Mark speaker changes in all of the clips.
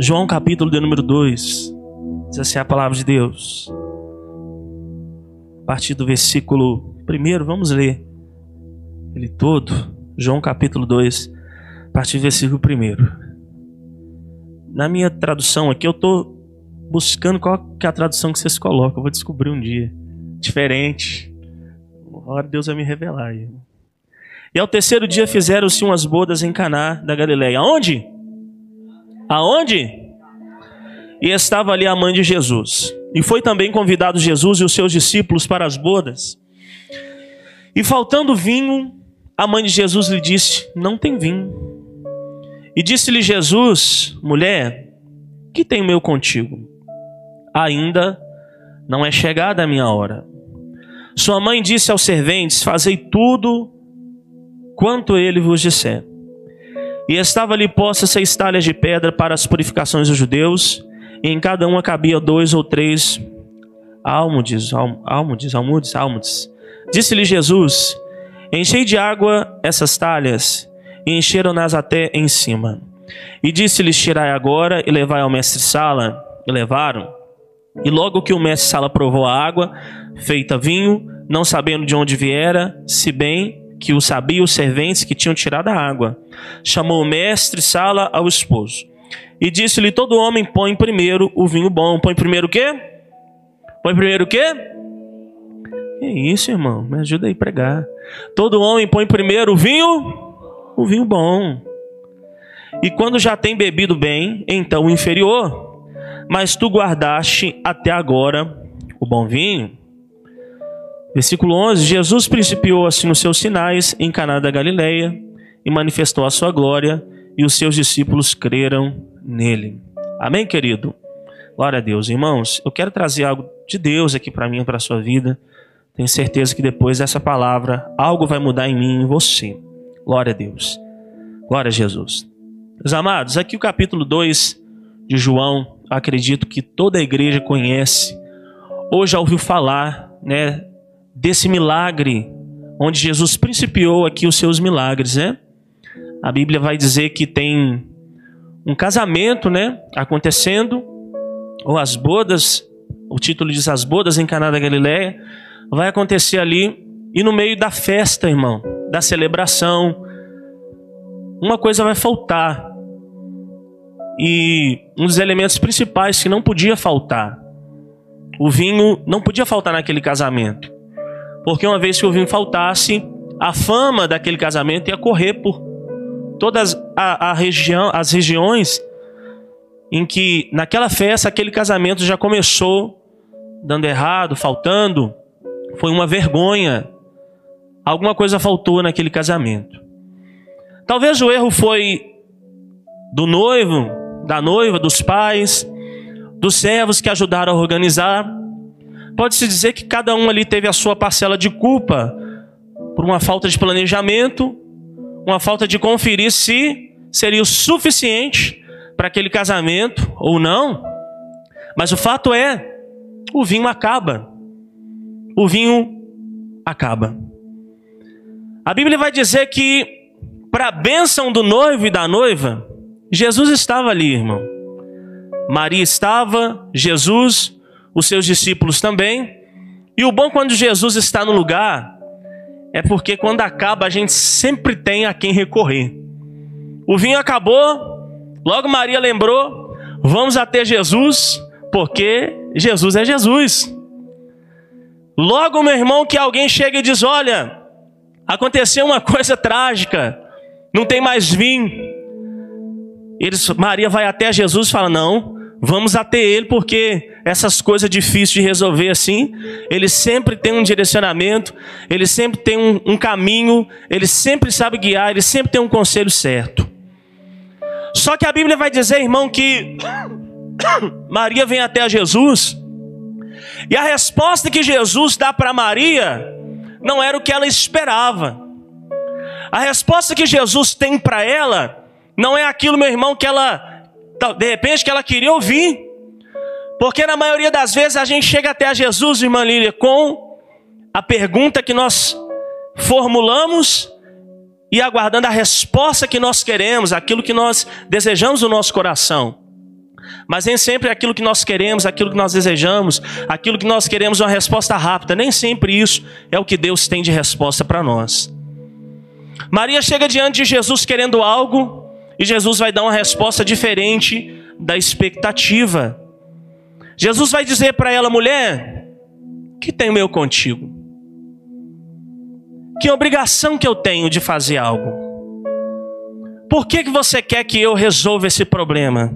Speaker 1: João capítulo de número 2. Diz assim a palavra de Deus. A partir do versículo 1, vamos ler ele todo. João capítulo 2, a partir do versículo 1. Na minha tradução aqui, eu estou buscando qual que é a tradução que vocês colocam. Eu vou descobrir um dia. Diferente. Agora Deus vai me revelar. E ao terceiro dia fizeram-se umas bodas em Caná da Galileia. Aonde? Aonde? E estava ali a mãe de Jesus. E foi também convidado Jesus e os seus discípulos para as bodas. E faltando vinho, a mãe de Jesus lhe disse: Não tem vinho. E disse-lhe Jesus: Mulher, que tem meu contigo? Ainda não é chegada a minha hora. Sua mãe disse aos serventes: Fazei tudo quanto ele vos disser. E estava ali posta seis talhas de pedra para as purificações dos judeus, e em cada uma cabia dois ou três almudes, almudes, almudes, almudes. Disse-lhe Jesus: Enchei de água essas talhas, e encheram-nas até em cima. E disse-lhes: Tirai agora e levai ao mestre-sala. E levaram. E logo que o mestre-sala provou a água, feita vinho, não sabendo de onde viera, se bem que o sabiam os serventes que tinham tirado a água. Chamou o mestre sala ao esposo. E disse-lhe: Todo homem põe primeiro o vinho bom. Põe primeiro o quê? Põe primeiro o quê? Que isso, irmão? Me ajuda aí a pregar. Todo homem põe primeiro o vinho, o vinho bom. E quando já tem bebido bem, então o inferior. Mas tu guardaste até agora o bom vinho. Versículo 11: Jesus principiou assim os seus sinais em Caná da Galileia e manifestou a sua glória, e os seus discípulos creram nele. Amém, querido? Glória a Deus. Irmãos, eu quero trazer algo de Deus aqui para mim, para a sua vida. Tenho certeza que depois dessa palavra, algo vai mudar em mim e em você. Glória a Deus. Glória a Jesus. Meus amados, aqui o capítulo 2 de João, acredito que toda a igreja conhece, ou já ouviu falar, né, desse milagre, onde Jesus principiou aqui os seus milagres, né? A Bíblia vai dizer que tem um casamento, né, acontecendo, ou as bodas, o título diz as bodas em Caná da Galileia, vai acontecer ali e no meio da festa, irmão, da celebração, uma coisa vai faltar. E um dos elementos principais que não podia faltar, o vinho não podia faltar naquele casamento. Porque uma vez que o vinho faltasse, a fama daquele casamento ia correr por todas a, a região, as regiões em que naquela festa aquele casamento já começou dando errado, faltando, foi uma vergonha. Alguma coisa faltou naquele casamento. Talvez o erro foi do noivo, da noiva, dos pais, dos servos que ajudaram a organizar pode-se dizer que cada um ali teve a sua parcela de culpa por uma falta de planejamento, uma falta de conferir se seria o suficiente para aquele casamento ou não. Mas o fato é, o vinho acaba. O vinho acaba. A Bíblia vai dizer que para a bênção do noivo e da noiva, Jesus estava ali, irmão. Maria estava, Jesus os seus discípulos também. E o bom quando Jesus está no lugar é porque quando acaba a gente sempre tem a quem recorrer. O vinho acabou, logo Maria lembrou: vamos até Jesus, porque Jesus é Jesus. Logo, meu irmão, que alguém chega e diz: Olha, aconteceu uma coisa trágica, não tem mais vinho. Eles, Maria vai até Jesus e fala: Não, vamos até ele, porque essas coisas difíceis de resolver assim, ele sempre tem um direcionamento, ele sempre tem um, um caminho, ele sempre sabe guiar, ele sempre tem um conselho certo. Só que a Bíblia vai dizer, irmão, que Maria vem até Jesus, e a resposta que Jesus dá para Maria não era o que ela esperava. A resposta que Jesus tem para ela não é aquilo, meu irmão, que ela, de repente, que ela queria ouvir. Porque na maioria das vezes a gente chega até a Jesus, irmã Lília, com a pergunta que nós formulamos e aguardando a resposta que nós queremos, aquilo que nós desejamos no nosso coração. Mas nem sempre é aquilo que nós queremos, aquilo que nós desejamos, aquilo que nós queremos uma resposta rápida. Nem sempre isso é o que Deus tem de resposta para nós. Maria chega diante de Jesus querendo algo e Jesus vai dar uma resposta diferente da expectativa. Jesus vai dizer para ela, mulher, que tenho eu contigo? Que obrigação que eu tenho de fazer algo? Por que, que você quer que eu resolva esse problema?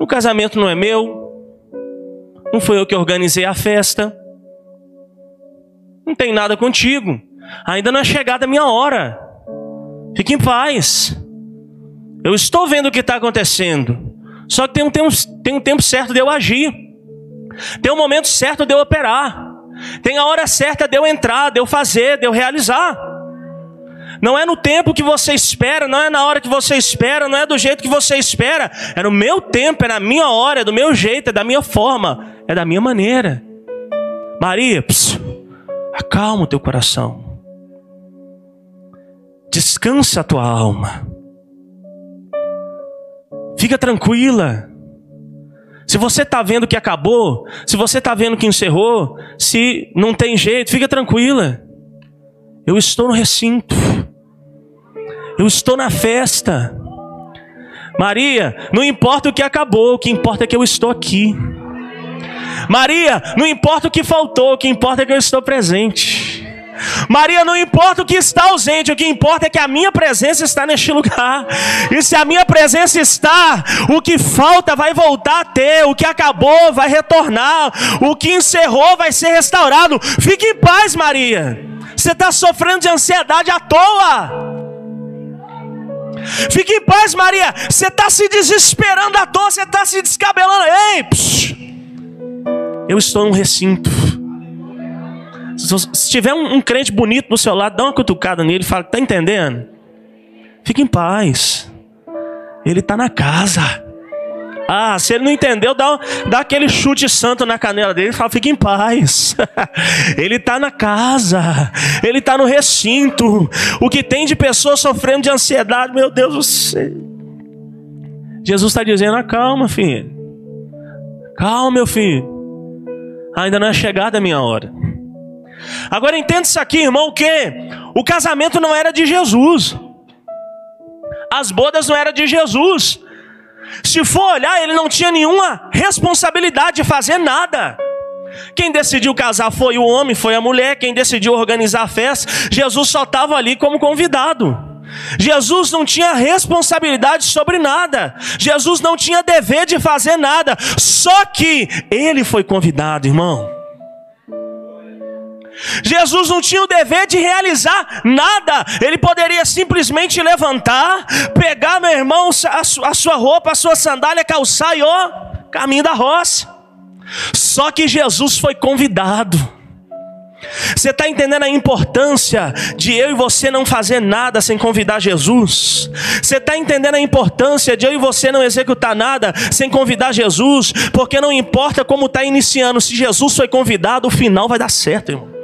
Speaker 1: O casamento não é meu, não foi eu que organizei a festa, não tem nada contigo, ainda não é chegada a minha hora. Fique em paz. Eu estou vendo o que está acontecendo. Só que tem um, tempo, tem um tempo certo de eu agir. Tem um momento certo de eu operar. Tem a hora certa de eu entrar, de eu fazer, de eu realizar. Não é no tempo que você espera, não é na hora que você espera, não é do jeito que você espera. É no meu tempo, é na minha hora, é do meu jeito, é da minha forma, é da minha maneira. Maria, psiu, acalma o teu coração. Descansa a tua alma. Fica tranquila. Se você está vendo que acabou, se você está vendo que encerrou, se não tem jeito, fica tranquila. Eu estou no recinto. Eu estou na festa. Maria, não importa o que acabou, o que importa é que eu estou aqui. Maria, não importa o que faltou, o que importa é que eu estou presente. Maria, não importa o que está ausente, o que importa é que a minha presença está neste lugar. E se a minha presença está, o que falta vai voltar a ter, o que acabou vai retornar, o que encerrou vai ser restaurado. Fique em paz, Maria. Você está sofrendo de ansiedade à toa. Fique em paz, Maria. Você está se desesperando à toa, você está se descabelando. Ei, psh. eu estou num recinto. Se tiver um, um, crente bonito no seu lado, dá uma cutucada nele e fala: Está entendendo? Fique em paz. Ele está na casa. Ah, se ele não entendeu, dá, dá aquele chute santo na canela dele e fala: fique em paz. ele está na casa, ele está no recinto. O que tem de pessoas sofrendo de ansiedade, meu Deus do céu. Jesus está dizendo: calma, filho. Calma, meu filho. Ainda não é chegada a minha hora. Agora entenda isso aqui, irmão, que o casamento não era de Jesus. As bodas não eram de Jesus. Se for olhar, ele não tinha nenhuma responsabilidade de fazer nada. Quem decidiu casar foi o homem, foi a mulher. Quem decidiu organizar a festa, Jesus só estava ali como convidado. Jesus não tinha responsabilidade sobre nada. Jesus não tinha dever de fazer nada. Só que ele foi convidado, irmão. Jesus não tinha o dever de realizar nada, ele poderia simplesmente levantar, pegar meu irmão, a sua roupa, a sua sandália, calçar e ó, caminho da roça. Só que Jesus foi convidado. Você está entendendo a importância de eu e você não fazer nada sem convidar Jesus? Você está entendendo a importância de eu e você não executar nada sem convidar Jesus? Porque não importa como está iniciando, se Jesus foi convidado, o final vai dar certo, irmão.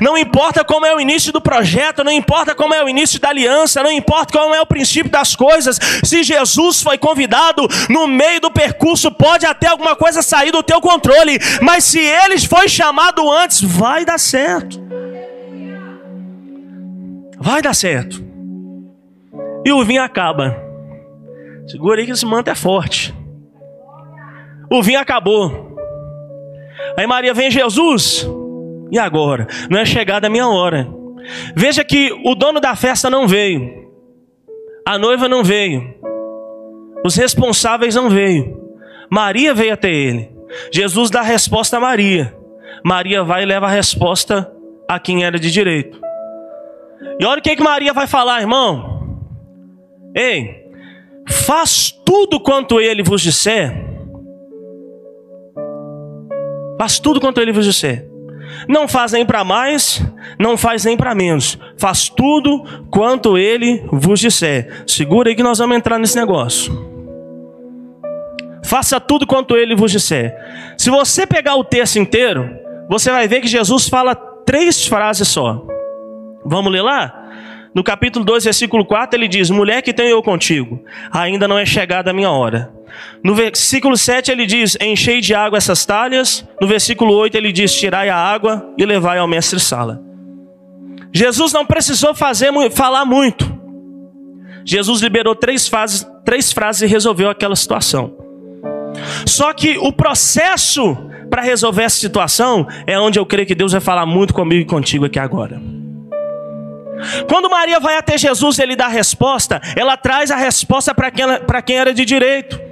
Speaker 1: Não importa como é o início do projeto, não importa como é o início da aliança, não importa como é o princípio das coisas. Se Jesus foi convidado, no meio do percurso pode até alguma coisa sair do teu controle, mas se ele foi chamado antes, vai dar certo. Vai dar certo. E o vinho acaba. Segura aí que esse manto é forte. O vinho acabou. Aí Maria vem Jesus. E agora? Não é chegada a minha hora. Veja que o dono da festa não veio. A noiva não veio. Os responsáveis não veio. Maria veio até ele. Jesus dá a resposta a Maria. Maria vai e leva a resposta a quem era de direito. E olha o que, que Maria vai falar, irmão. Ei, faz tudo quanto ele vos disser. Faz tudo quanto ele vos disser. Não faz nem para mais, não faz nem para menos. Faz tudo quanto ele vos disser. Segura aí que nós vamos entrar nesse negócio. Faça tudo quanto ele vos disser. Se você pegar o texto inteiro, você vai ver que Jesus fala três frases só. Vamos ler lá? no capítulo 2, versículo 4, ele diz: Mulher que tenho eu contigo, ainda não é chegada a minha hora. No versículo 7 ele diz: Enchei de água essas talhas. No versículo 8 ele diz: Tirai a água e levai ao mestre Sala. Jesus não precisou fazer, falar muito. Jesus liberou três, fases, três frases e resolveu aquela situação. Só que o processo para resolver essa situação é onde eu creio que Deus vai falar muito comigo e contigo aqui agora. Quando Maria vai até Jesus, ele dá a resposta, ela traz a resposta para quem, quem era de direito.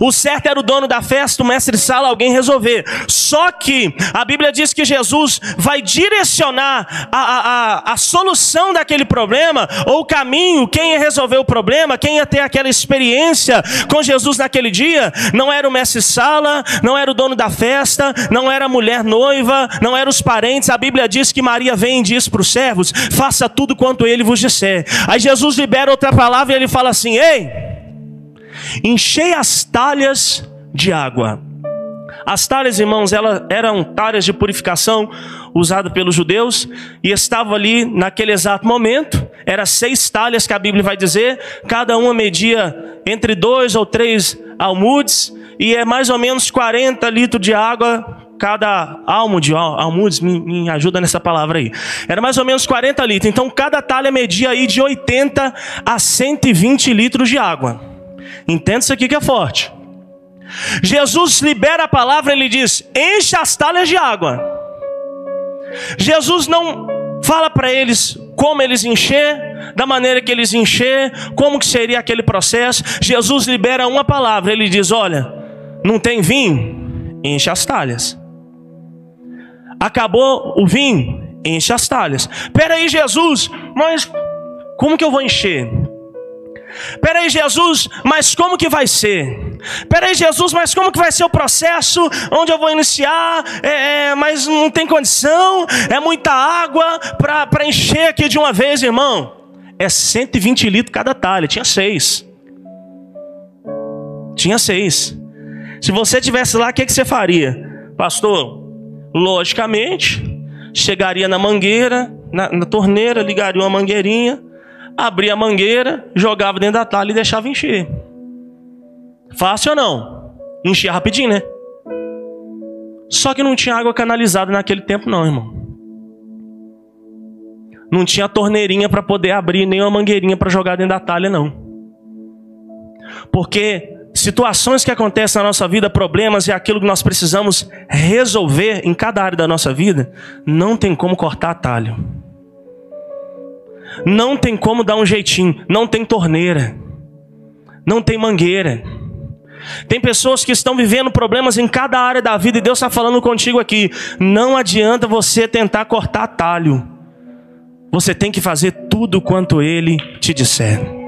Speaker 1: O certo era o dono da festa, o mestre sala, alguém resolver. Só que a Bíblia diz que Jesus vai direcionar a, a, a, a, solução daquele problema, ou o caminho, quem ia resolver o problema, quem ia ter aquela experiência com Jesus naquele dia, não era o mestre sala, não era o dono da festa, não era a mulher noiva, não eram os parentes. A Bíblia diz que Maria vem e diz para os servos: faça tudo quanto ele vos disser. Aí Jesus libera outra palavra e ele fala assim: Ei! Enchei as talhas de água. As talhas, irmãos, elas eram talhas de purificação usadas pelos judeus e estavam ali naquele exato momento. Eram seis talhas que a Bíblia vai dizer, cada uma media entre dois ou três almudes e é mais ou menos 40 litros de água cada almo de almudes, me, me, ajuda nessa palavra aí. Era mais ou menos 40 litros. Então cada talha media aí de 80 a 120 litros de água. Entenda isso aqui que é forte. Jesus libera a palavra, ele diz: enche as talhas de água. Jesus não fala para eles como eles encher, da maneira que eles encher, como que seria aquele processo. Jesus libera uma palavra, ele diz: olha, não tem vinho, enche as talhas. Acabou o vinho, enche as talhas. Peraí, Jesus, mas como que eu vou encher? Peraí, Jesus, mas como que vai ser? Peraí, Jesus, mas como que vai ser o processo? Onde eu vou iniciar? É, é, mas não tem condição, é muita água para encher aqui de uma vez, irmão. É 120 litros cada talha, tinha seis. Tinha seis. Se você tivesse lá, o que, que você faria? Pastor, logicamente, chegaria na mangueira, na, na torneira, ligaria uma mangueirinha abria a mangueira, jogava dentro da talha e deixava encher. Fácil ou não? Enchia rapidinho, né? Só que não tinha água canalizada naquele tempo, não, irmão. Não tinha torneirinha para poder abrir, nem uma mangueirinha para jogar dentro da talha, não. Porque situações que acontecem na nossa vida, problemas e aquilo que nós precisamos resolver em cada área da nossa vida, não tem como cortar atalho. Não tem como dar um jeitinho, não tem torneira, não tem mangueira. Tem pessoas que estão vivendo problemas em cada área da vida e Deus está falando contigo aqui. Não adianta você tentar cortar talho. Você tem que fazer tudo quanto Ele te disser.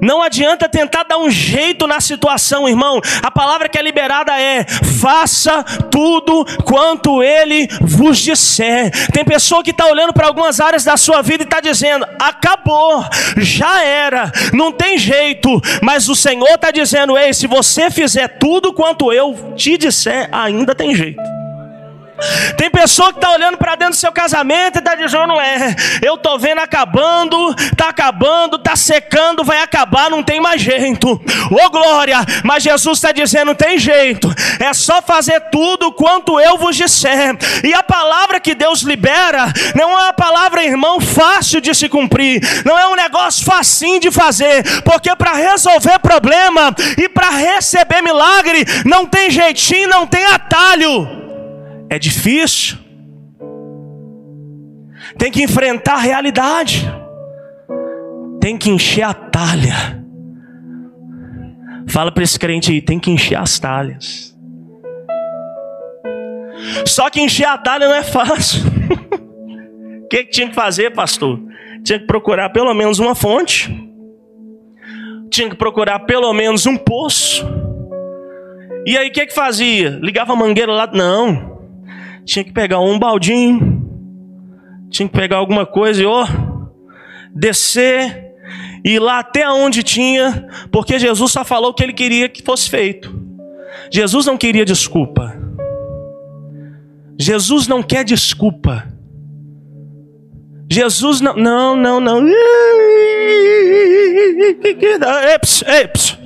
Speaker 1: Não adianta tentar dar um jeito na situação, irmão. A palavra que é liberada é: faça tudo quanto ele vos disser. Tem pessoa que está olhando para algumas áreas da sua vida e está dizendo: acabou, já era, não tem jeito. Mas o Senhor está dizendo: ei, se você fizer tudo quanto eu te disser, ainda tem jeito. Tem pessoa que está olhando para dentro do seu casamento e está dizendo, não é, eu estou vendo acabando, está acabando, está secando, vai acabar, não tem mais jeito. Ô oh, glória, mas Jesus está dizendo, tem jeito, é só fazer tudo quanto eu vos disser. E a palavra que Deus libera não é uma palavra, irmão, fácil de se cumprir, não é um negócio facinho de fazer, porque para resolver problema e para receber milagre, não tem jeitinho, não tem atalho. É difícil. Tem que enfrentar a realidade. Tem que encher a talha. Fala para esse crente aí, tem que encher as talhas. Só que encher a talha não é fácil. O que, que tinha que fazer, pastor? Tinha que procurar pelo menos uma fonte. Tinha que procurar pelo menos um poço. E aí o que, que fazia? Ligava a mangueira lá? Não tinha que pegar um baldinho, tinha que pegar alguma coisa e ó, descer e ir lá até onde tinha, porque Jesus só falou o que ele queria que fosse feito. Jesus não queria desculpa. Jesus não quer desculpa. Jesus não, não, não, não. Eps, eps.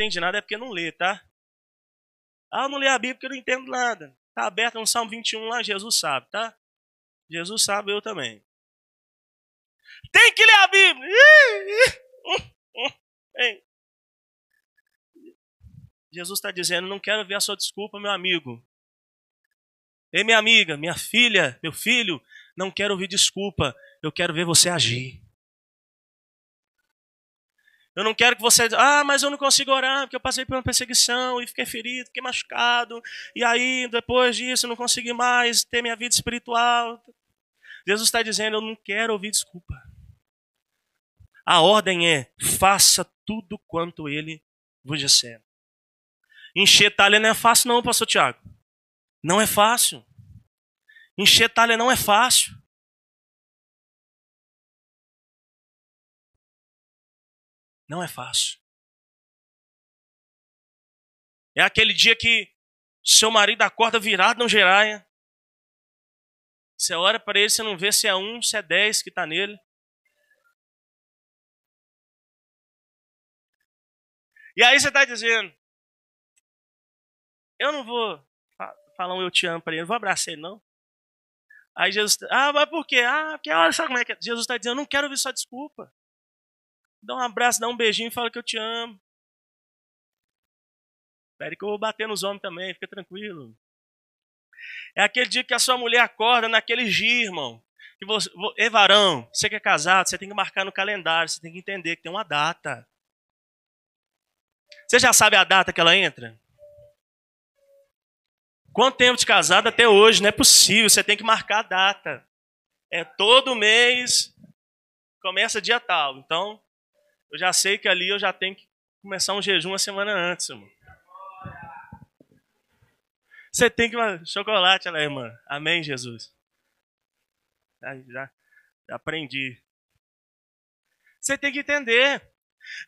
Speaker 1: Entende nada é porque não lê, tá? Ah, eu não lê a Bíblia porque eu não entendo nada. Tá aberto no Salmo 21 lá, Jesus sabe, tá? Jesus sabe, eu também. Tem que ler a Bíblia! Jesus está dizendo: não quero ver a sua desculpa, meu amigo. Ei, minha amiga, minha filha, meu filho, não quero ouvir desculpa. Eu quero ver você agir. Eu não quero que você. Ah, mas eu não consigo orar porque eu passei por uma perseguição e fiquei ferido, fiquei machucado. E aí, depois disso, eu não consegui mais ter minha vida espiritual. Jesus está dizendo: Eu não quero ouvir desculpa. A ordem é: faça tudo quanto ele vos disser. Encher talha não é fácil, não, pastor Tiago. Não é fácil. Encher talha não é fácil. Não é fácil. É aquele dia que seu marido acorda virado no giraia. Você olha para ele, você não vê se é um, se é dez que está nele. E aí você está dizendo, eu não vou falar um eu te amo para ele, não vou abraçar ele não. Aí Jesus, ah, mas por quê? Ah, porque olha só como é que é. Jesus está dizendo, eu não quero ouvir sua desculpa. Dá um abraço, dá um beijinho e fala que eu te amo. Espere que eu vou bater nos homens também, fica tranquilo. É aquele dia que a sua mulher acorda naquele dia, irmão. Que você, Ei, varão, você que é casado, você tem que marcar no calendário, você tem que entender que tem uma data. Você já sabe a data que ela entra? Quanto tempo de casado até hoje? Não é possível, você tem que marcar a data. É todo mês, começa dia tal. Então, eu já sei que ali eu já tenho que começar um jejum uma semana antes, irmão. Você tem que. Chocolate, né, irmã? Amém, Jesus. Já, já, já aprendi. Você tem que entender.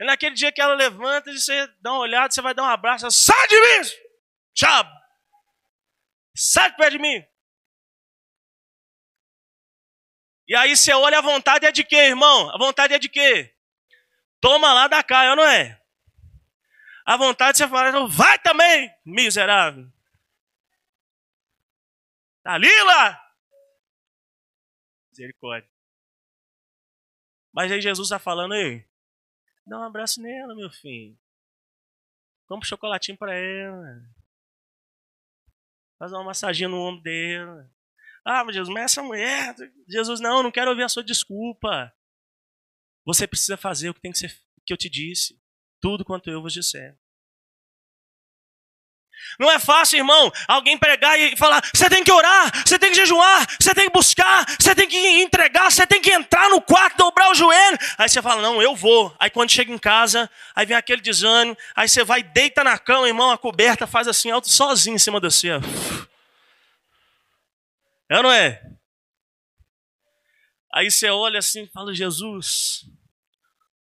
Speaker 1: É naquele dia que ela levanta e você dá uma olhada, você vai dar um abraço. Sai de mim! Tchau! Sai de perto de mim! E aí você olha, a vontade é de quê, irmão? A vontade é de quê? Toma lá da cá, não é? A vontade de você falar, vai também, miserável. Dalila! Misericórdia. Mas aí Jesus está falando aí. Dá um abraço nela, meu filho. Compra um chocolatinho para ela. Faz uma massaginha no ombro dela. Ah, mas Jesus, mas essa mulher. Jesus, não, não quero ouvir a sua desculpa. Você precisa fazer o que tem que ser que eu te disse, tudo quanto eu vos disser. Não é fácil, irmão, alguém pregar e falar: você tem que orar, você tem que jejuar, você tem que buscar, você tem que entregar, você tem que entrar no quarto, dobrar o joelho. Aí você fala: não, eu vou. Aí quando chega em casa, aí vem aquele desânimo, aí você vai, deita na cama, irmão, a coberta faz assim, alto sozinho em cima de você. É ou não é? Aí você olha assim e fala: Jesus,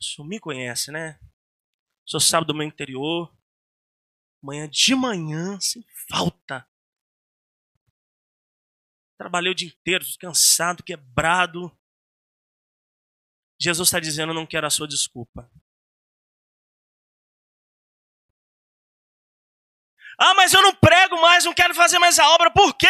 Speaker 1: O senhor me conhece, né? O senhor sabe do meu interior. Manhã de manhã, sem falta. Trabalhei o dia inteiro, cansado, quebrado. Jesus está dizendo: não quero a sua desculpa. Ah, mas eu não prego mais, não quero fazer mais a obra. Por quê?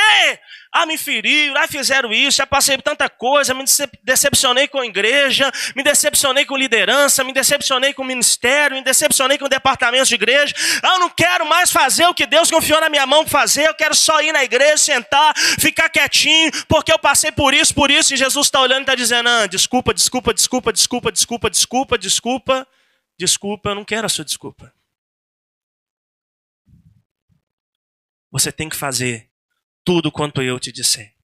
Speaker 1: Ah, me feriram, ah, fizeram isso, já passei por tanta coisa, me decepcionei com a igreja, me decepcionei com liderança, me decepcionei com o ministério, me decepcionei com o departamento de igreja. Ah, eu não quero mais fazer o que Deus confiou na minha mão para fazer, eu quero só ir na igreja, sentar, ficar quietinho, porque eu passei por isso, por isso, e Jesus está olhando e está dizendo: ah, desculpa, desculpa, desculpa, desculpa, desculpa, desculpa, desculpa, desculpa, eu não quero a sua desculpa. Você tem que fazer tudo quanto eu te disser.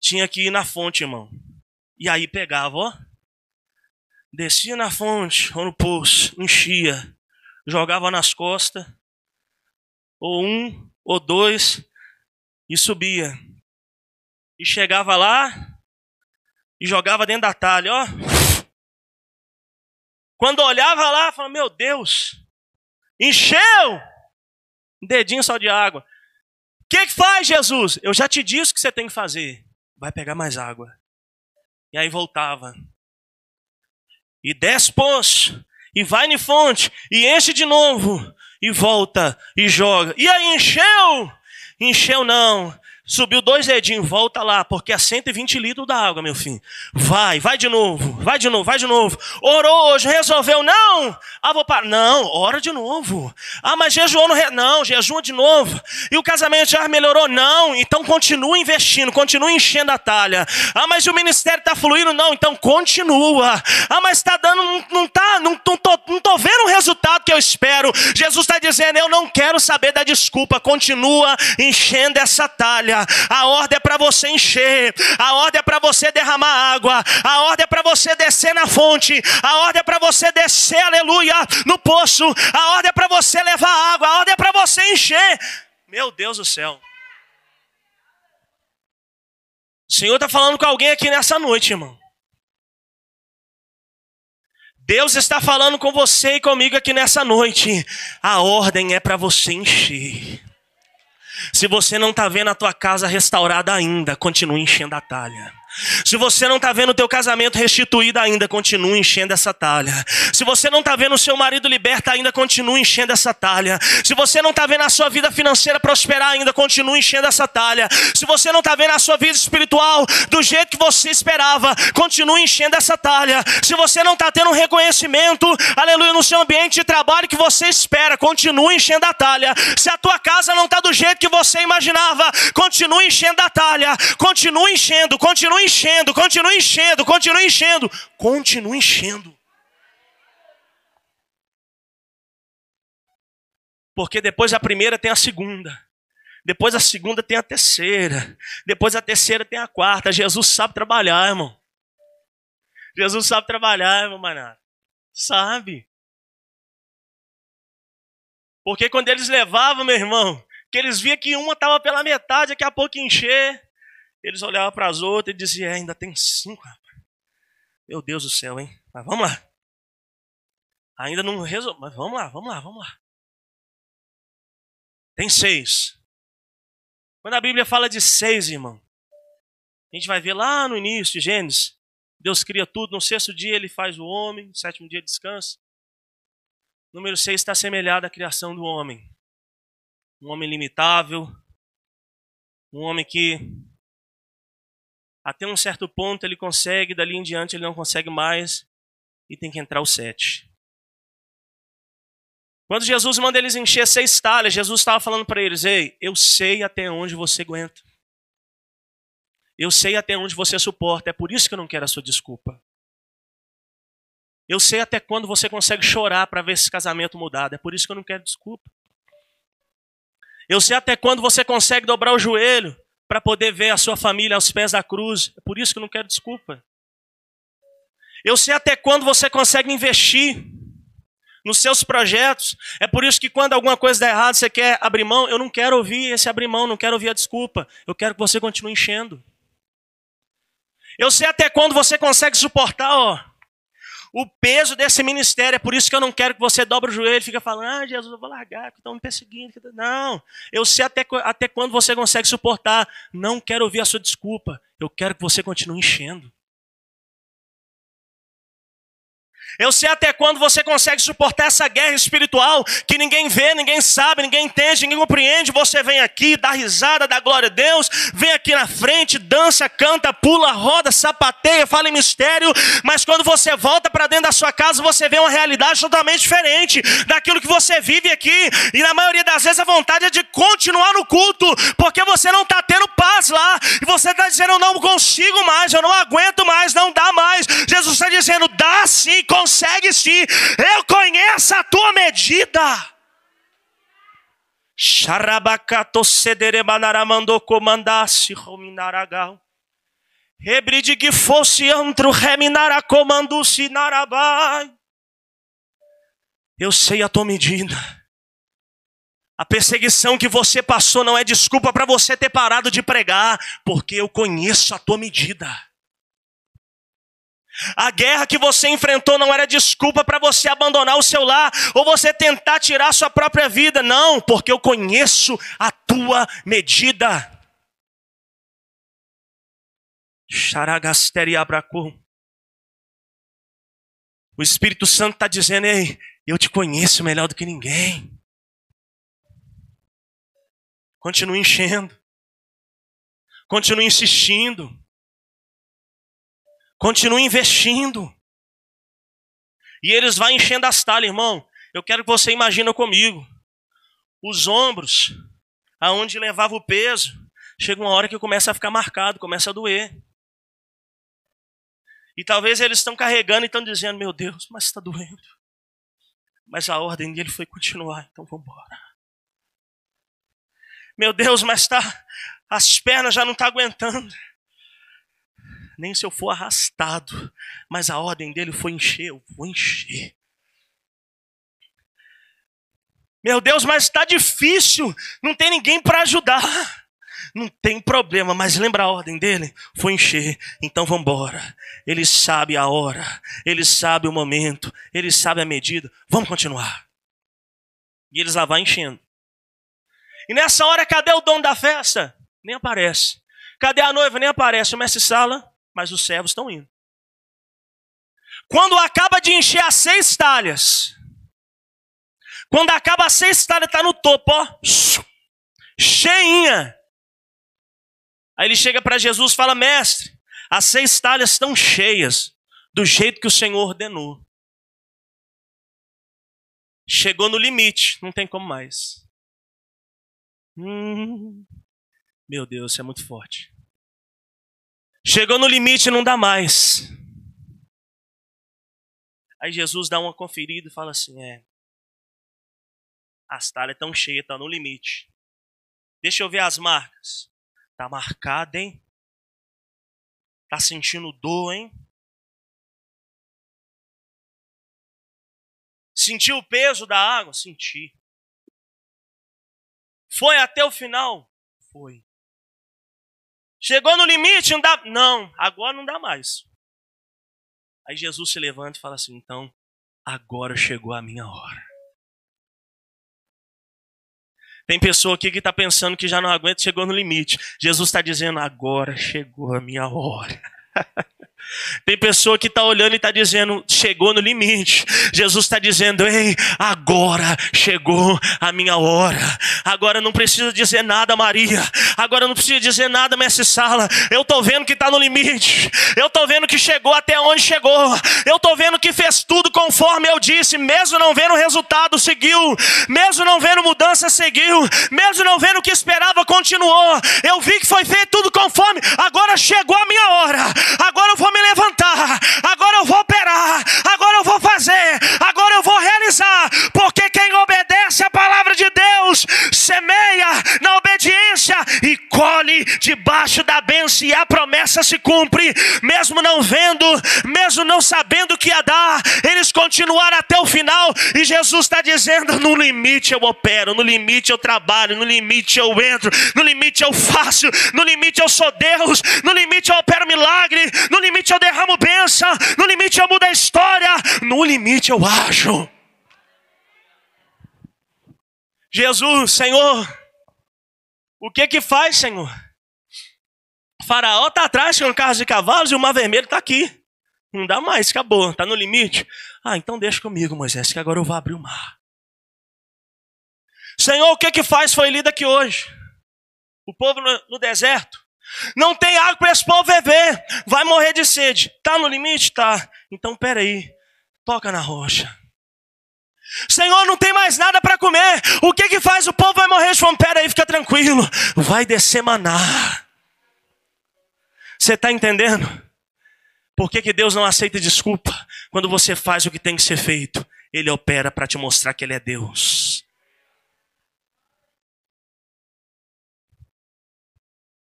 Speaker 1: Tinha que ir na fonte, irmão. E aí pegava, ó. Descia na fonte ou no poço, enchia, jogava nas costas, ou um, ou dois, e subia. E chegava lá e jogava dentro da talha, ó. Quando olhava lá, falava: Meu Deus, encheu! Um dedinho só de água. O que, que faz, Jesus? Eu já te disse o que você tem que fazer. Vai pegar mais água. E aí voltava. E desce poço. E vai na fonte. E enche de novo. E volta. E joga. E aí encheu? Encheu não. Subiu dois dedinhos, volta lá, porque é 120 litros da água, meu filho. Vai, vai de novo, vai de novo, vai de novo. Orou hoje, resolveu, não. Ah, vou parar. Não, ora de novo. Ah, mas jejuou no. Re... Não, jejua de novo. E o casamento já melhorou? Não. Então continua investindo, continua enchendo a talha. Ah, mas o ministério está fluindo? Não, então continua. Ah, mas está dando, não, não tá, não, não, tô, não tô vendo o resultado que eu espero. Jesus está dizendo, eu não quero saber da desculpa, continua enchendo essa talha. A ordem é para você encher. A ordem é para você derramar água. A ordem é para você descer na fonte. A ordem é para você descer, aleluia, no poço. A ordem é para você levar água. A ordem é para você encher. Meu Deus do céu. O Senhor está falando com alguém aqui nessa noite, irmão. Deus está falando com você e comigo aqui nessa noite. A ordem é para você encher. Se você não está vendo a tua casa restaurada ainda, continue enchendo a talha. Se você não está vendo o teu casamento restituído ainda, continue enchendo essa talha. Se você não está vendo o seu marido liberto ainda, continue enchendo essa talha. Se você não está vendo a sua vida financeira prosperar ainda, continue enchendo essa talha. Se você não está vendo a sua vida espiritual do jeito que você esperava, continue enchendo essa talha. Se você não está tendo um reconhecimento, aleluia, no seu ambiente de trabalho que você espera, continue enchendo a talha. Se a tua casa não está do jeito que você imaginava, continue enchendo a talha. Continue enchendo, continue enchendo, continua enchendo, continua enchendo, continua enchendo. Porque depois da primeira tem a segunda. Depois a segunda tem a terceira. Depois a terceira tem a quarta. Jesus sabe trabalhar, irmão. Jesus sabe trabalhar, irmão Manato. Sabe. Porque quando eles levavam, meu irmão, que eles viam que uma estava pela metade, daqui a pouco encher. Eles olhavam para as outras e diziam: é, ainda tem cinco, rapaz. Meu Deus do céu, hein? Mas vamos lá. Ainda não resolveu. Mas vamos lá, vamos lá, vamos lá. Tem seis. Quando a Bíblia fala de seis, irmão, a gente vai ver lá no início de Gênesis. Deus cria tudo, no sexto dia ele faz o homem, no sétimo dia descansa. Número seis está semelhado à criação do homem. Um homem limitável, um homem que até um certo ponto ele consegue, dali em diante ele não consegue mais e tem que entrar o sete. Quando Jesus manda eles encher seis talhas, Jesus estava falando para eles: Ei, eu sei até onde você aguenta. Eu sei até onde você suporta. É por isso que eu não quero a sua desculpa. Eu sei até quando você consegue chorar para ver esse casamento mudado. É por isso que eu não quero desculpa. Eu sei até quando você consegue dobrar o joelho para poder ver a sua família aos pés da cruz. É por isso que eu não quero desculpa. Eu sei até quando você consegue investir nos seus projetos. É por isso que quando alguma coisa dá errado, você quer abrir mão. Eu não quero ouvir esse abrir mão, não quero ouvir a desculpa. Eu quero que você continue enchendo. Eu sei até quando você consegue suportar, ó, o peso desse ministério. É por isso que eu não quero que você dobre o joelho e fique falando, ah, Jesus, eu vou largar, porque estão me perseguindo. Não, eu sei até, até quando você consegue suportar. Não quero ouvir a sua desculpa. Eu quero que você continue enchendo. Eu sei até quando você consegue suportar essa guerra espiritual que ninguém vê, ninguém sabe, ninguém entende, ninguém compreende. Você vem aqui, dá risada, dá glória a Deus, vem aqui na frente, dança, canta, pula, roda, sapateia, fala em mistério, mas quando você volta para dentro da sua casa, você vê uma realidade totalmente diferente daquilo que você vive aqui. E na maioria das vezes a vontade é de continuar no culto, porque você não está tendo paz lá, e você está dizendo: Eu não consigo mais, eu não aguento mais, não dá mais. Jesus está dizendo: Dá sim, com consegue sim. Eu conheço a tua medida. Xarabacato sederemanaramandou comandasse rominaragal. Rebride que fosse antro reminara narabai. Eu sei a tua medida. A perseguição que você passou não é desculpa para você ter parado de pregar, porque eu conheço a tua medida. A guerra que você enfrentou não era desculpa para você abandonar o seu lar ou você tentar tirar a sua própria vida. Não, porque eu conheço a tua medida. O Espírito Santo está dizendo: Ei, eu te conheço melhor do que ninguém. Continue enchendo. Continue insistindo. Continue investindo. E eles vão enchendo as talhas, irmão. Eu quero que você imagine comigo. Os ombros, aonde levava o peso, chega uma hora que começa a ficar marcado, começa a doer. E talvez eles estão carregando e estão dizendo, meu Deus, mas está doendo. Mas a ordem dele foi continuar, então vamos embora. Meu Deus, mas está, as pernas já não estão tá aguentando nem se eu for arrastado. Mas a ordem dele foi encher, eu vou encher. Meu Deus, mas está difícil, não tem ninguém para ajudar. Não tem problema, mas lembra a ordem dele? Foi encher, então vamos embora. Ele sabe a hora, ele sabe o momento, ele sabe a medida. Vamos continuar. E eles lá vão enchendo. E nessa hora, cadê o dono da festa? Nem aparece. Cadê a noiva? Nem aparece. O mestre Sala mas os servos estão indo. Quando acaba de encher as seis talhas, quando acaba as seis talhas, está no topo, ó, cheinha. Aí ele chega para Jesus e fala: Mestre, as seis talhas estão cheias, do jeito que o Senhor ordenou. Chegou no limite, não tem como mais. Hum, meu Deus, isso é muito forte. Chegou no limite, não dá mais. Aí Jesus dá uma conferida e fala assim: é. As talhas estão cheias, estão no limite. Deixa eu ver as marcas. Tá marcada, hein? Tá sentindo dor, hein? Sentiu o peso da água? Senti. Foi até o final? Foi. Chegou no limite, não dá. Não, agora não dá mais. Aí Jesus se levanta e fala assim: então, agora chegou a minha hora. Tem pessoa aqui que está pensando que já não aguenta, chegou no limite. Jesus está dizendo: agora chegou a minha hora. Tem pessoa que está olhando e está dizendo, chegou no limite. Jesus está dizendo, ei, agora chegou a minha hora. Agora não precisa dizer nada, Maria. Agora não precisa dizer nada, Mestre Sala. Eu estou vendo que está no limite. Eu estou vendo que chegou até onde chegou. Eu estou vendo que fez tudo conforme eu disse. Mesmo não vendo resultado, seguiu. Mesmo não vendo mudança, seguiu. Mesmo não vendo o que esperava, continuou. Eu vi que foi feito tudo conforme. Agora chegou a minha hora. Agora eu vou me levantar, agora eu vou operar, agora eu vou fazer, agora eu vou realizar, colhe debaixo da bênção e a promessa se cumpre, mesmo não vendo, mesmo não sabendo o que ia dar, eles continuaram até o final, e Jesus está dizendo: no limite eu opero, no limite eu trabalho, no limite eu entro, no limite eu faço, no limite eu sou Deus, no limite eu opero milagre, no limite eu derramo bênção, no limite eu mudo a história, no limite eu ajo. Jesus, Senhor, o que que faz, Senhor? O faraó está atrás com carros de cavalos e o mar vermelho está aqui. Não dá mais, acabou, está no limite. Ah, então deixa comigo, Moisés, que agora eu vou abrir o mar. Senhor, o que que faz foi lido aqui hoje? O povo no, no deserto. Não tem água para esse povo beber. Vai morrer de sede. Está no limite? Tá. Então peraí. Toca na rocha. Senhor, não tem mais nada para comer. O que que faz? O povo vai morrer de fome. Pera aí, fica tranquilo. Vai descer maná. Você está entendendo? Por que, que Deus não aceita desculpa? Quando você faz o que tem que ser feito, Ele opera para te mostrar que Ele é Deus.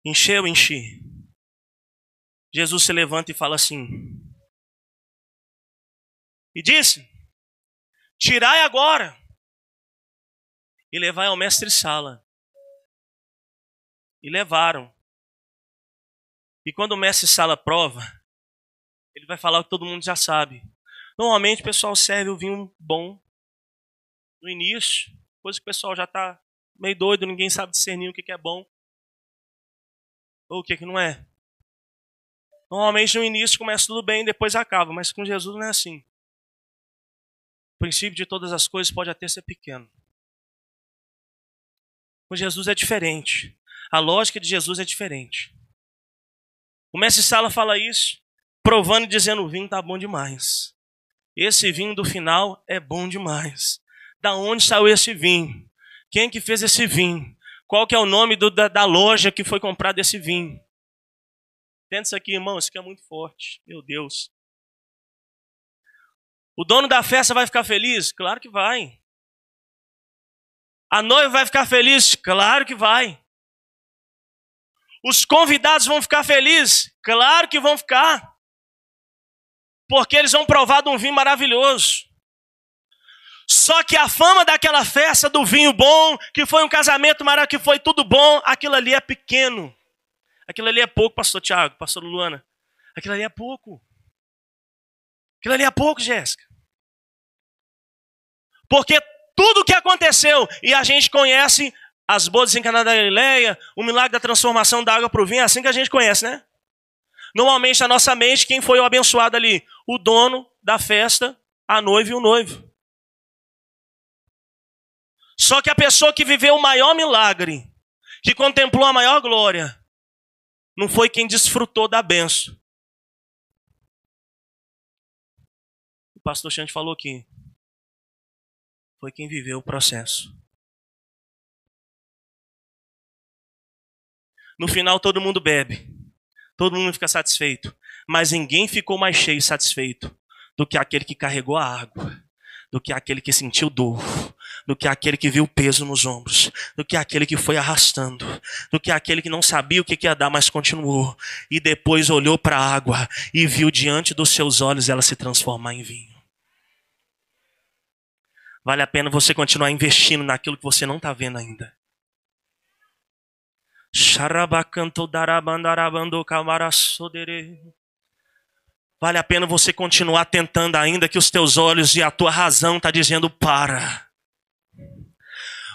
Speaker 1: Encheu, enchi. Jesus se levanta e fala assim. E disse: Tirai agora e levai ao mestre Sala. E levaram. E quando o mestre Sala prova, ele vai falar o que todo mundo já sabe. Normalmente o pessoal serve o vinho bom no início, coisa que o pessoal já está meio doido, ninguém sabe discernir o que é bom ou o que não é. Normalmente no início começa tudo bem, depois acaba, mas com Jesus não é assim. O princípio de todas as coisas pode até ser pequeno. Com Jesus é diferente. A lógica de Jesus é diferente. O mestre Sala fala isso, provando e dizendo: o vinho está bom demais. Esse vinho do final é bom demais. Da onde saiu esse vinho? Quem que fez esse vinho? Qual que é o nome do, da, da, loja que foi comprado esse vinho? Tenta isso aqui, irmão, isso aqui é muito forte. Meu Deus. O dono da festa vai ficar feliz? Claro que vai. A noiva vai ficar feliz? Claro que vai. Os convidados vão ficar felizes? Claro que vão ficar. Porque eles vão provar de um vinho maravilhoso. Só que a fama daquela festa do vinho bom, que foi um casamento maravilhoso, que foi tudo bom, aquilo ali é pequeno. Aquilo ali é pouco, pastor Tiago, pastor Luana. Aquilo ali é pouco. Aquilo ali é pouco, Jéssica. Porque tudo o que aconteceu, e a gente conhece as bodas em Caná da Galileia, o milagre da transformação da água para o vinho, é assim que a gente conhece, né? Normalmente, na nossa mente, quem foi o abençoado ali? O dono da festa, a noiva e o noivo. Só que a pessoa que viveu o maior milagre, que contemplou a maior glória, não foi quem desfrutou da benção. O pastor Chante falou aqui foi quem viveu o processo. No final, todo mundo bebe, todo mundo fica satisfeito, mas ninguém ficou mais cheio e satisfeito do que aquele que carregou a água, do que aquele que sentiu dor, do que aquele que viu o peso nos ombros, do que aquele que foi arrastando, do que aquele que não sabia o que ia dar, mas continuou, e depois olhou para a água e viu diante dos seus olhos ela se transformar em vinho. Vale a pena você continuar investindo naquilo que você não está vendo ainda. Vale a pena você continuar tentando ainda que os teus olhos e a tua razão está dizendo para.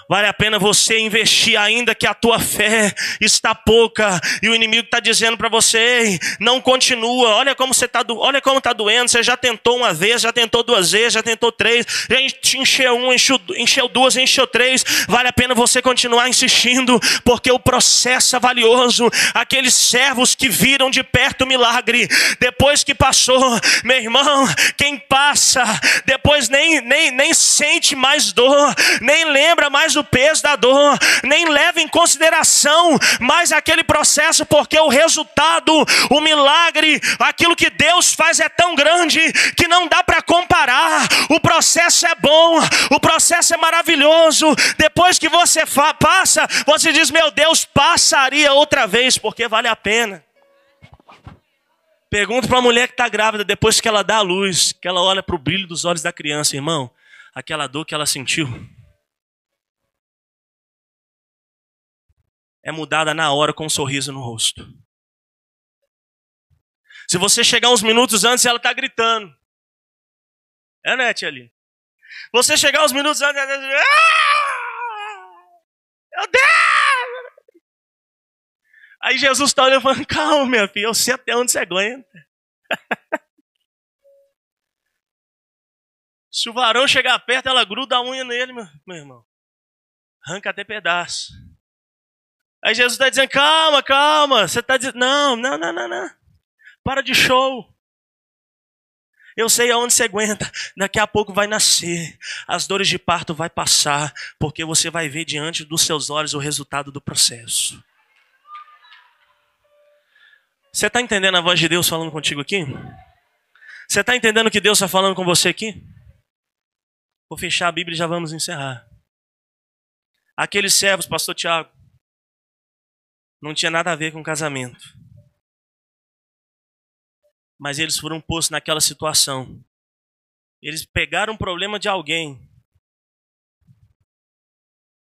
Speaker 1: Vale a pena você investir ainda que a tua fé está pouca e o inimigo está dizendo para você, não continua. Olha como você está, olha como está doendo. Você já tentou uma vez, já tentou duas vezes, já tentou três, já encheu um, encheu, encheu duas, encheu três. Vale a pena você continuar insistindo, porque o processo é valioso. Aqueles servos que viram de perto o milagre, depois que passou, meu irmão, quem passa, depois nem nem nem sente mais dor, nem lembra mais o peso da dor, nem leva em consideração mais aquele processo, porque o resultado, o milagre, aquilo que Deus faz é tão grande que não dá para comparar. O processo é bom, o processo é maravilhoso. Depois que você passa, você diz: Meu Deus, passaria outra vez, porque vale a pena. Pergunta para a mulher que está grávida, depois que ela dá a luz, que ela olha para o brilho dos olhos da criança, irmão, aquela dor que ela sentiu é mudada na hora com um sorriso no rosto. Se você chegar uns minutos antes, ela está gritando. É, né, tia ali? Você chegar uns minutos antes, ela está ah! Meu Deus! Aí Jesus está olhando e falando, calma, minha filha, eu sei até onde você aguenta. Se o varão chegar perto, ela gruda a unha nele, meu irmão. Arranca até pedaço. Aí Jesus está dizendo, calma, calma. Você está dizendo, não, não, não, não, não. Para de show. Eu sei aonde você aguenta. Daqui a pouco vai nascer. As dores de parto vai passar, porque você vai ver diante dos seus olhos o resultado do processo. Você está entendendo a voz de Deus falando contigo aqui? Você está entendendo o que Deus está falando com você aqui? Vou fechar a Bíblia e já vamos encerrar. Aqueles servos, pastor Tiago, não tinha nada a ver com casamento. Mas eles foram postos naquela situação. Eles pegaram um problema de alguém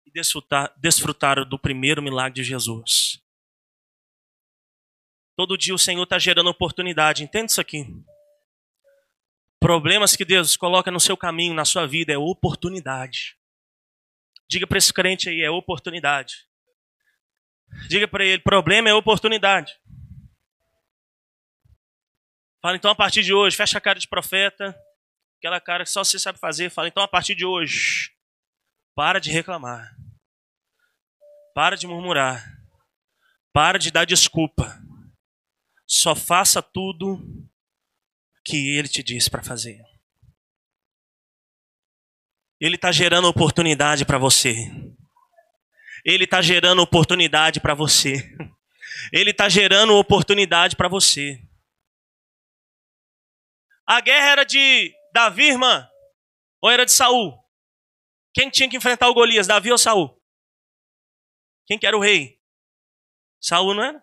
Speaker 1: e desfrutaram do primeiro milagre de Jesus. Todo dia o Senhor está gerando oportunidade. Entende isso aqui? Problemas que Deus coloca no seu caminho, na sua vida, é oportunidade. Diga para esse crente aí, é oportunidade. Diga para ele, problema é oportunidade. Fala então a partir de hoje, fecha a cara de profeta, aquela cara que só você sabe fazer. Fala então a partir de hoje, para de reclamar, para de murmurar, para de dar desculpa. Só faça tudo que ele te disse para fazer. Ele está gerando oportunidade para você. Ele está gerando oportunidade para você. Ele está gerando oportunidade para você. A guerra era de Davi, irmã? Ou era de Saul? Quem tinha que enfrentar o Golias, Davi ou Saul? Quem que era o rei? Saul, não era?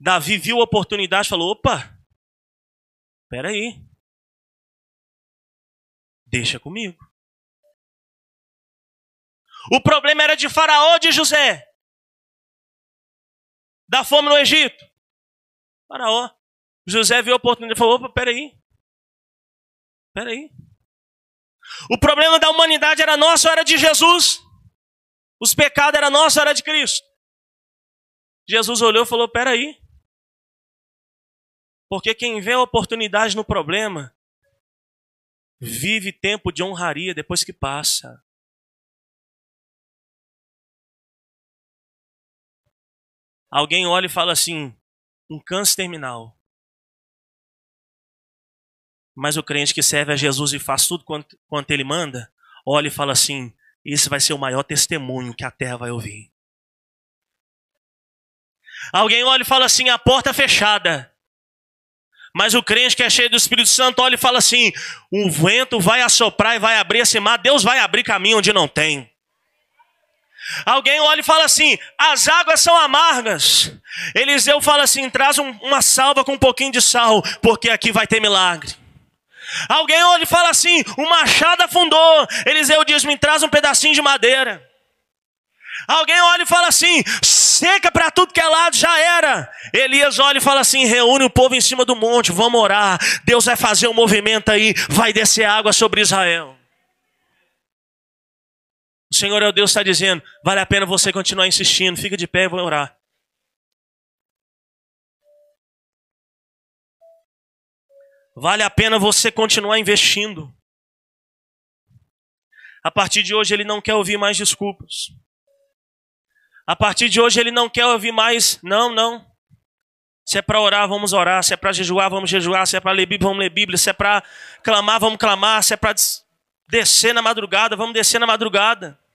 Speaker 1: Davi viu a oportunidade e falou: opa, espera aí. Deixa comigo. O problema era de Faraó de José? Da fome no Egito? Faraó. José viu a oportunidade e falou: opa, peraí. Peraí. O problema da humanidade era nosso era de Jesus? Os pecados era nosso era de Cristo? Jesus olhou e falou: peraí. Porque quem vê a oportunidade no problema, vive tempo de honraria depois que passa. Alguém olha e fala assim: um câncer terminal. Mas o crente que serve a Jesus e faz tudo quanto, quanto ele manda, olha e fala assim: esse vai ser o maior testemunho que a terra vai ouvir. Alguém olha e fala assim: a porta fechada. Mas o crente que é cheio do Espírito Santo olha e fala assim: o vento vai assoprar e vai abrir esse mar, Deus vai abrir caminho onde não tem. Alguém olha e fala assim: as águas são amargas. Eliseu fala assim: traz um, uma salva com um pouquinho de sal, porque aqui vai ter milagre. Alguém olha e fala assim: o machado afundou. Eliseu diz: me traz um pedacinho de madeira. Alguém olha e fala assim: seca para tudo que é lado, já era. Elias olha e fala assim: reúne o povo em cima do monte, vamos orar. Deus vai fazer um movimento aí, vai descer água sobre Israel. O Senhor é o Deus está dizendo: vale a pena você continuar insistindo, fica de pé e vou orar. Vale a pena você continuar investindo. A partir de hoje ele não quer ouvir mais desculpas. A partir de hoje ele não quer ouvir mais, não, não. Se é para orar, vamos orar. Se é para jejuar, vamos jejuar. Se é para ler Bíblia, vamos ler Bíblia. Se é para clamar, vamos clamar. Se é para descer na madrugada, vamos descer na madrugada.